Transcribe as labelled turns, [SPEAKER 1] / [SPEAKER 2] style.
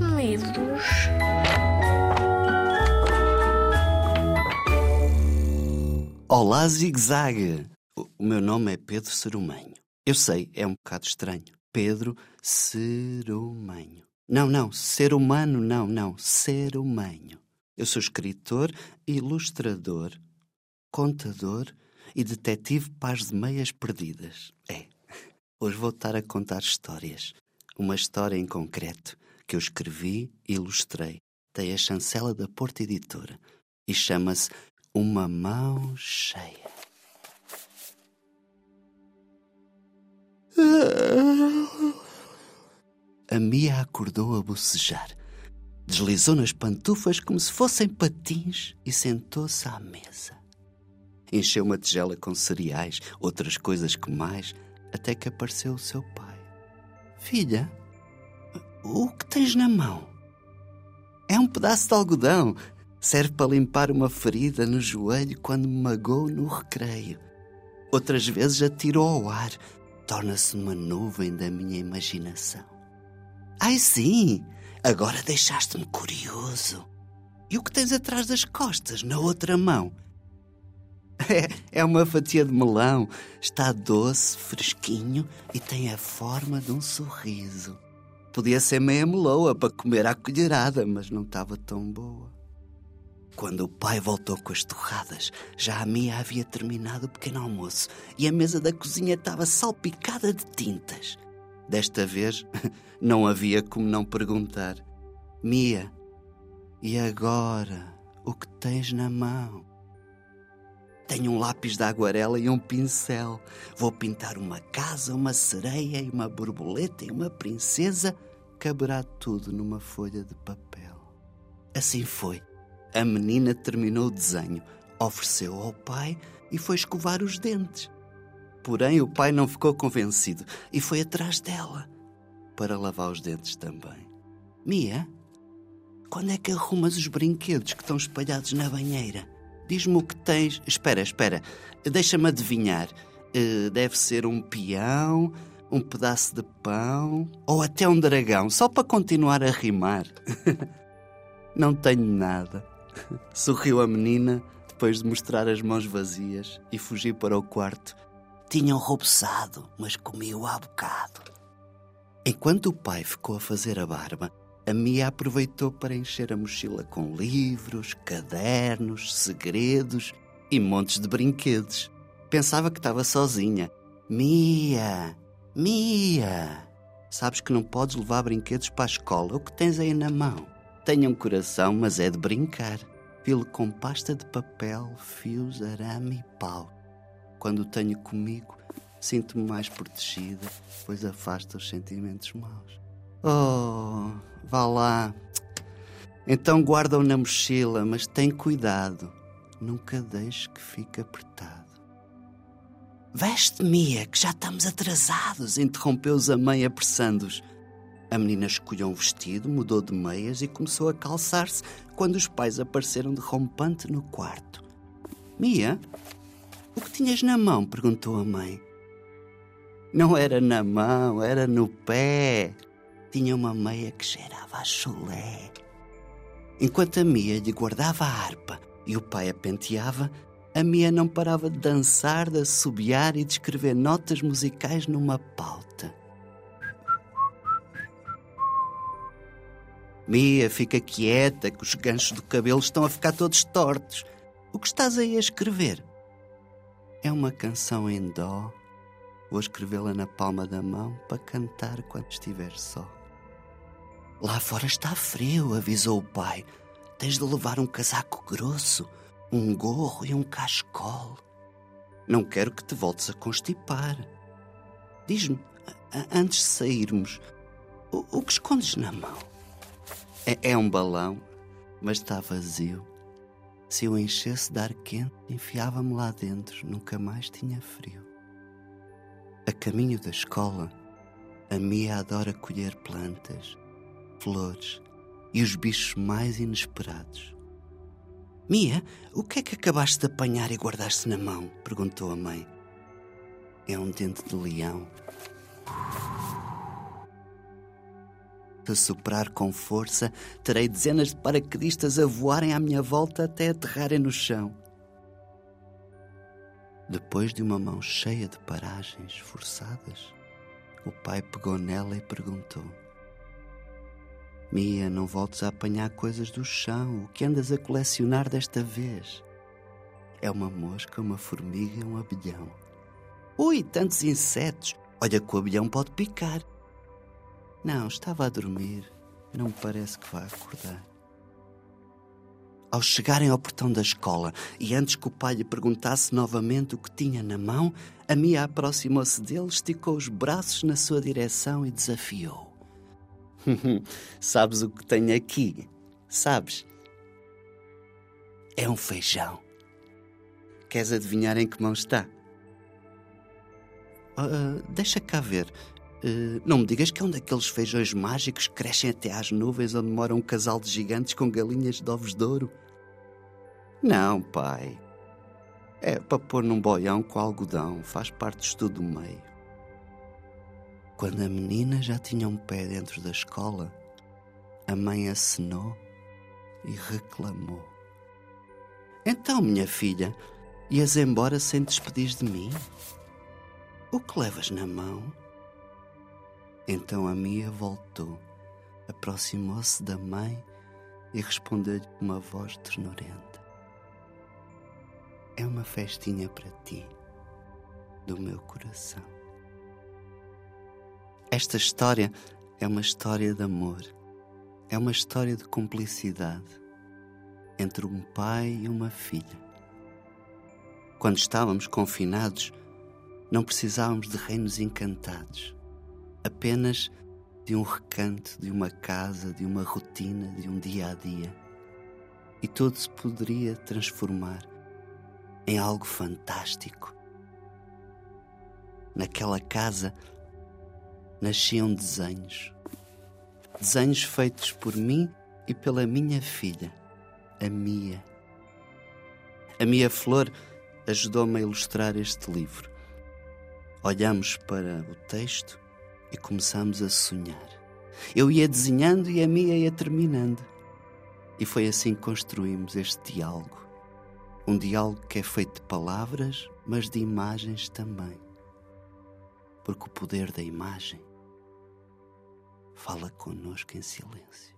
[SPEAKER 1] medos.
[SPEAKER 2] Olá, zigue-zague! O meu nome é Pedro Serumanho. Eu sei, é um bocado estranho. Pedro Serumanho. Não, não, ser humano, não, não, ser humano. Eu sou escritor, ilustrador, contador e detetive paz de meias perdidas. É, hoje vou estar a contar histórias. Uma história em concreto que eu escrevi e ilustrei. Dei a chancela da Porta Editora e chama-se Uma Mão Cheia. A Mia acordou a bocejar. Deslizou nas pantufas como se fossem patins e sentou-se à mesa. Encheu uma tigela com cereais, outras coisas que mais, até que apareceu o seu pai. Filha, o que tens na mão? É um pedaço de algodão. Serve para limpar uma ferida no joelho quando me magoou no recreio. Outras vezes atirou ao ar. Torna-se uma nuvem da minha imaginação. Ai sim, agora deixaste-me curioso. E o que tens atrás das costas, na outra mão? É, é uma fatia de melão. Está doce, fresquinho e tem a forma de um sorriso. Podia ser meia meloa para comer à colherada, mas não estava tão boa. Quando o pai voltou com as torradas, já a Mia havia terminado o pequeno almoço e a mesa da cozinha estava salpicada de tintas. Desta vez, não havia como não perguntar: Mia, e agora? O que tens na mão? Tenho um lápis de aguarela e um pincel. Vou pintar uma casa, uma sereia e uma borboleta e uma princesa. Caberá tudo numa folha de papel. Assim foi. A menina terminou o desenho, ofereceu ao pai e foi escovar os dentes. Porém, o pai não ficou convencido e foi atrás dela para lavar os dentes também. Mia, quando é que arrumas os brinquedos que estão espalhados na banheira? Diz-me o que tens. Espera, espera, deixa-me adivinhar. Eh, deve ser um peão, um pedaço de pão ou até um dragão, só para continuar a rimar. Não tenho nada. Sorriu a menina depois de mostrar as mãos vazias e fugiu para o quarto. Tinham roubçado, mas comiu há bocado. Enquanto o pai ficou a fazer a barba, a Mia aproveitou para encher a mochila com livros, cadernos, segredos e montes de brinquedos. Pensava que estava sozinha. Mia, Mia, sabes que não podes levar brinquedos para a escola. O que tens aí na mão? Tenho um coração, mas é de brincar. Filo com pasta de papel, fios, arame e pau. Quando o tenho comigo, sinto-me mais protegida, pois afasta os sentimentos maus. Oh, vá lá. Então guarda-o na mochila, mas tem cuidado. Nunca deixe que fique apertado. Veste, Mia, que já estamos atrasados, interrompeu-os a mãe apressando-os. A menina escolheu um vestido, mudou de meias e começou a calçar-se quando os pais apareceram de rompante no quarto. Mia, o que tinhas na mão? perguntou a mãe. Não era na mão, era no pé. Tinha uma meia que cheirava a chulé. Enquanto a Mia lhe guardava a harpa e o pai a penteava, a Mia não parava de dançar, de assobiar e de escrever notas musicais numa pauta. Mia, fica quieta, que os ganchos do cabelo estão a ficar todos tortos. O que estás aí a escrever? É uma canção em dó. Vou escrevê-la na palma da mão para cantar quando estiver só. Lá fora está frio, avisou o pai. Tens de levar um casaco grosso, um gorro e um cachecol. Não quero que te voltes a constipar. Diz-me, antes de sairmos, o, o que escondes na mão? É, é um balão, mas está vazio. Se eu enchesse de ar quente, enfiava-me lá dentro, nunca mais tinha frio. A caminho da escola, a Mia adora colher plantas, flores e os bichos mais inesperados. Mia, o que é que acabaste de apanhar e guardaste na mão? perguntou a mãe. É um dente de leão. a soprar com força, terei dezenas de paraquedistas a voarem à minha volta até aterrarem no chão. Depois de uma mão cheia de paragens forçadas, o pai pegou nela e perguntou: Mia, não voltes a apanhar coisas do chão. O que andas a colecionar desta vez? É uma mosca, uma formiga, um abelhão. Ui, tantos insetos! Olha que o abelhão pode picar. Não, estava a dormir. Não me parece que vá acordar. Ao chegarem ao portão da escola e antes que o pai lhe perguntasse novamente o que tinha na mão, a Mia aproximou-se dele, esticou os braços na sua direção e desafiou. Sabes o que tenho aqui? Sabes? É um feijão. Queres adivinhar em que mão está? Uh, deixa cá ver. Uh, não me digas que é um daqueles feijões mágicos que crescem até às nuvens onde mora um casal de gigantes com galinhas de ovos de ouro? Não, pai. É para pôr num boião com algodão, faz parte do estudo do meio. Quando a menina já tinha um pé dentro da escola, a mãe acenou e reclamou. Então, minha filha, ias embora sem despedir de mim? O que levas na mão? Então a Mia voltou, aproximou-se da mãe e respondeu-lhe com uma voz ternurenta: É uma festinha para ti, do meu coração. Esta história é uma história de amor, é uma história de cumplicidade entre um pai e uma filha. Quando estávamos confinados, não precisávamos de reinos encantados apenas de um recanto, de uma casa, de uma rotina, de um dia a dia. E tudo se poderia transformar em algo fantástico. Naquela casa nasciam desenhos. Desenhos feitos por mim e pela minha filha, a Mia. A Mia Flor ajudou-me a ilustrar este livro. Olhamos para o texto e começamos a sonhar. Eu ia desenhando e a Mia ia terminando. E foi assim que construímos este diálogo. Um diálogo que é feito de palavras, mas de imagens também. Porque o poder da imagem fala connosco em silêncio.